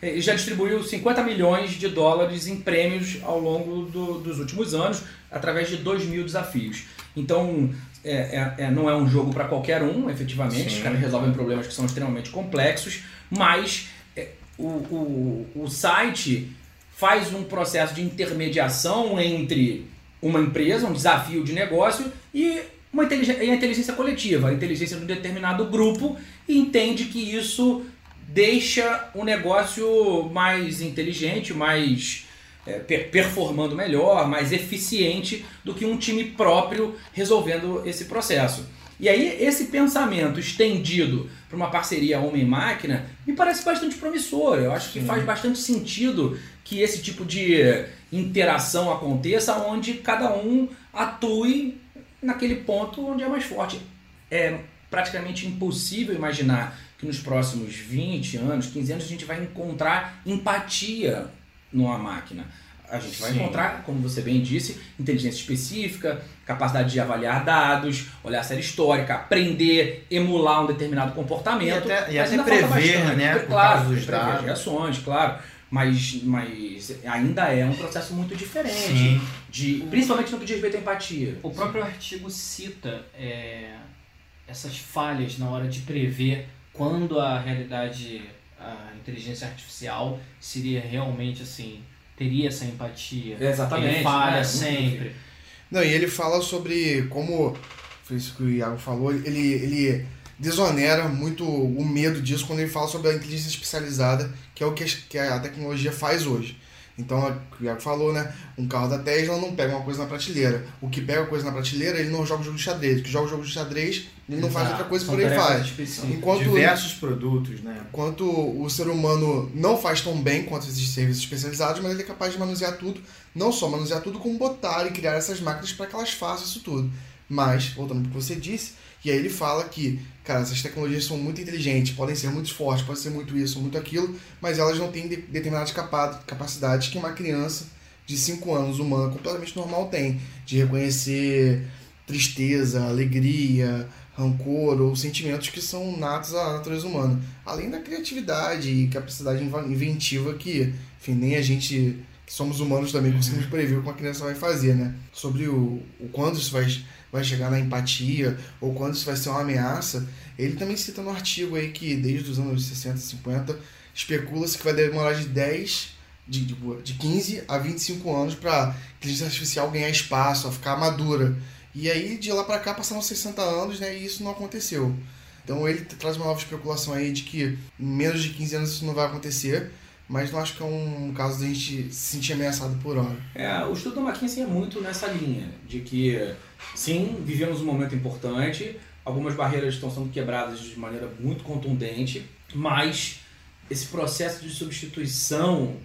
e já distribuiu 50 milhões de dólares em prêmios ao longo do, dos últimos anos, através de 2 mil desafios. Então, é, é, é não é um jogo para qualquer um, efetivamente, Sim. os caras resolvem problemas que são extremamente complexos, mas é, o, o, o site faz um processo de intermediação entre uma empresa, um desafio de negócio e uma inteligência, a inteligência coletiva, a inteligência de um determinado grupo e entende que isso deixa o negócio mais inteligente, mais é, performando melhor, mais eficiente do que um time próprio resolvendo esse processo. E aí, esse pensamento estendido para uma parceria homem-máquina me parece bastante promissor. Eu acho que faz bastante sentido que esse tipo de interação aconteça onde cada um atue naquele ponto onde é mais forte. É praticamente impossível imaginar que nos próximos 20 anos, 15 anos, a gente vai encontrar empatia numa máquina. A gente vai Sim. encontrar, como você bem disse, inteligência específica, capacidade de avaliar dados, olhar a série histórica, aprender, emular um determinado comportamento. E até, e até prever, né? Claro, prever dados. reações, claro. Mas, mas ainda é um processo muito diferente, de, principalmente no que diz respeito à empatia. O próprio artigo cita é, essas falhas na hora de prever quando a realidade, a inteligência artificial seria realmente assim, teria essa empatia. Exatamente. Ele falha né? sempre. Não, e ele fala sobre como, foi isso que o Iago falou, ele, ele desonera muito o medo disso quando ele fala sobre a inteligência especializada, que é o que a, que a tecnologia faz hoje. Então, o Iago falou, né? Um carro da Tesla não pega uma coisa na prateleira. O que pega a coisa na prateleira, ele não joga o jogo de xadrez. O que joga o jogo de xadrez, ele não Exato. faz outra coisa por aí faz. Enquanto, Diversos produtos, né? Enquanto o ser humano não faz tão bem quanto esses serviços especializados, mas ele é capaz de manusear tudo. Não só manusear tudo, como botar e criar essas máquinas para que elas façam isso tudo. Mas, voltando para o que você disse, e aí ele fala que, cara, essas tecnologias são muito inteligentes, podem ser muito fortes, podem ser muito isso, muito aquilo, mas elas não têm de, determinadas capa capacidades que uma criança de 5 anos, humana, completamente normal tem, de reconhecer tristeza, alegria, rancor ou sentimentos que são natos à natureza humana. Além da criatividade e capacidade inventiva que, enfim, nem a gente que somos humanos também conseguimos prever o que uma criança vai fazer, né? Sobre o, o quando isso vai vai chegar na empatia ou quando isso vai ser uma ameaça, ele também cita no artigo aí que desde os anos 60, 50, especula-se que vai demorar de 10, de, de 15 a 25 anos para a inteligência artificial ganhar espaço, a ficar madura. E aí de lá para cá passaram 60 anos né, e isso não aconteceu. Então ele traz uma nova especulação aí de que em menos de 15 anos isso não vai acontecer mas não acho que é um caso de a gente se sentir ameaçado por hora. É, o estudo da McKinsey é muito nessa linha, de que sim, vivemos um momento importante, algumas barreiras estão sendo quebradas de maneira muito contundente, mas esse processo de substituição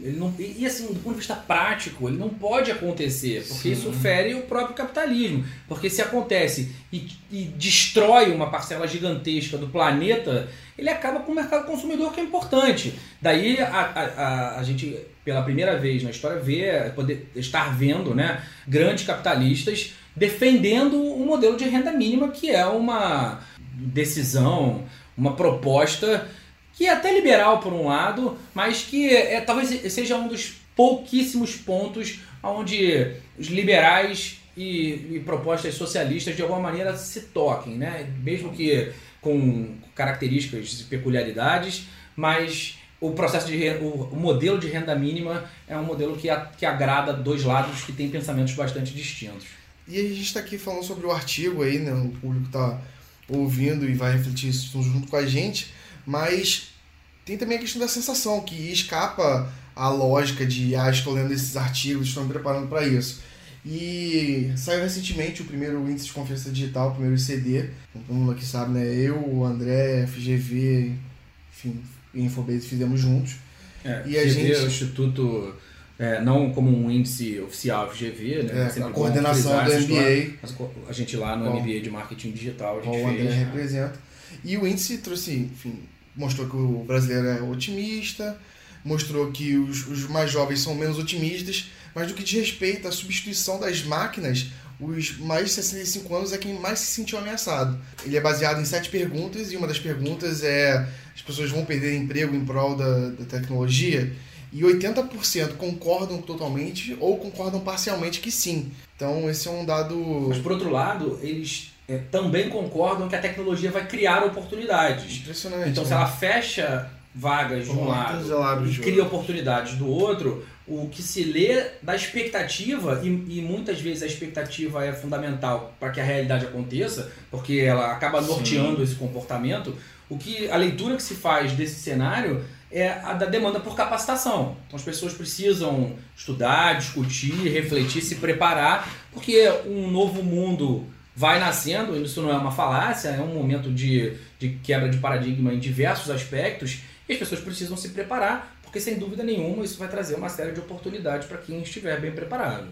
ele não, e, assim, do ponto de vista prático, ele não pode acontecer, porque Sim. isso fere o próprio capitalismo. Porque se acontece e, e, destrói uma parcela gigantesca do planeta, ele acaba com o mercado consumidor que é importante. Daí a, a, a, a gente, pela primeira vez na história, vê, poder estar vendo né, grandes capitalistas defendendo um modelo de renda mínima que é uma decisão, uma proposta que é até liberal por um lado, mas que é, talvez seja um dos pouquíssimos pontos onde os liberais e, e, propostas socialistas de alguma maneira se toquem, né? mesmo que com características e peculiaridades, mas o processo de o, modelo de renda mínima é um modelo que, a, que agrada dois lados que têm pensamentos bastante distintos. E a gente está aqui falando sobre o artigo aí, né? O público está ouvindo e vai refletir isso junto com a gente. Mas tem também a questão da sensação, que escapa a lógica de, ah, estou lendo esses artigos, estou me preparando para isso. E saiu recentemente o primeiro índice de confiança digital, o primeiro ICD. Todo mundo aqui sabe, né? Eu, o André, FGV, enfim, Infobase fizemos juntos. É, E a gente- é o Instituto, é, não como um índice oficial FGV, né? É, Sempre a bom coordenação do. MBA. A gente lá no Qual- MBA de Marketing Digital, a gente o André fez. representa. E o índice trouxe, enfim, mostrou que o brasileiro é otimista, mostrou que os, os mais jovens são menos otimistas, mas no que diz respeito à substituição das máquinas, os mais de 65 anos é quem mais se sentiu ameaçado. Ele é baseado em sete perguntas e uma das perguntas é as pessoas vão perder emprego em prol da, da tecnologia? E 80% concordam totalmente ou concordam parcialmente que sim. Então esse é um dado... Mas por outro lado, eles também concordam que a tecnologia vai criar oportunidades. Impressionante. Então, né? se ela fecha vagas de um lado lados e cria oportunidades do outro, o que se lê da expectativa, e, e muitas vezes a expectativa é fundamental para que a realidade aconteça, porque ela acaba norteando esse comportamento, o que a leitura que se faz desse cenário é a da demanda por capacitação. Então as pessoas precisam estudar, discutir, refletir, se preparar, porque um novo mundo vai nascendo, isso não é uma falácia, é um momento de, de quebra de paradigma em diversos aspectos, e as pessoas precisam se preparar, porque sem dúvida nenhuma isso vai trazer uma série de oportunidades para quem estiver bem preparado.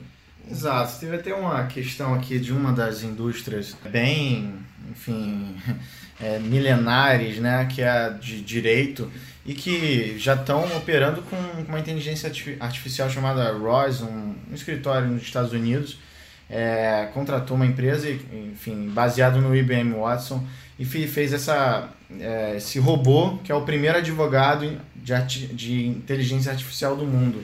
Exato. Teve até uma questão aqui de uma das indústrias bem, enfim, é, milenares, né, que é a de direito, e que já estão operando com uma inteligência arti- artificial chamada Royce, um, um escritório nos Estados Unidos, é, contratou uma empresa, enfim, baseado no IBM Watson, e fe- fez essa, é, esse robô, que é o primeiro advogado de, de inteligência artificial do mundo.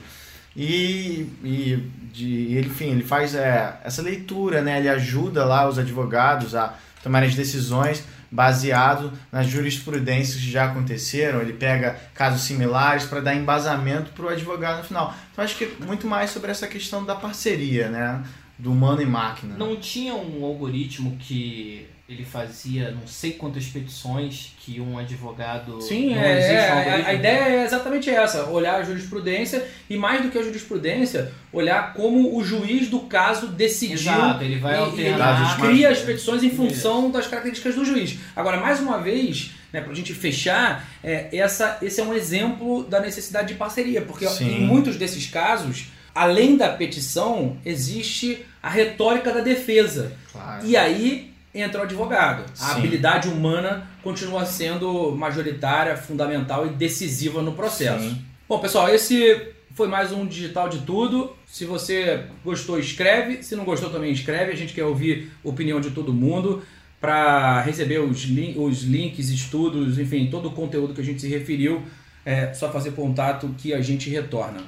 E, e de, enfim, ele faz é, essa leitura, né? ele ajuda lá os advogados a tomarem as decisões baseado nas jurisprudências que já aconteceram. Ele pega casos similares para dar embasamento para o advogado no final. Então acho que muito mais sobre essa questão da parceria, né? Do humano e máquina. Não tinha um algoritmo que ele fazia não sei quantas petições que um advogado. Sim, não é, existe um é, a, algoritmo? a ideia é exatamente essa: olhar a jurisprudência e, mais do que a jurisprudência, olhar como o juiz do caso decidiu. Exato, ele vai e- alternar. e ele cria as petições em função das características do juiz. Agora, mais uma vez, né, para a gente fechar, é, essa, esse é um exemplo da necessidade de parceria, porque Sim. em muitos desses casos, além da petição, existe a retórica da defesa. Claro. E aí entra o advogado. A Sim. habilidade humana continua sendo majoritária, fundamental e decisiva no processo. Sim. Bom, pessoal, esse foi mais um Digital de Tudo. Se você gostou, escreve. Se não gostou, também escreve. A gente quer ouvir a opinião de todo mundo para receber os, os links, estudos, enfim, todo o conteúdo que a gente se referiu. É só fazer contato que a gente retorna.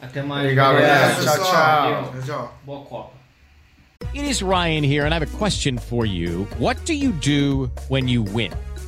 Até mais. Legal, galera. galera. Tchau, tchau. Tchau. Boa Copa. It is Ryan here, and I have a question for you. What do you do when you win?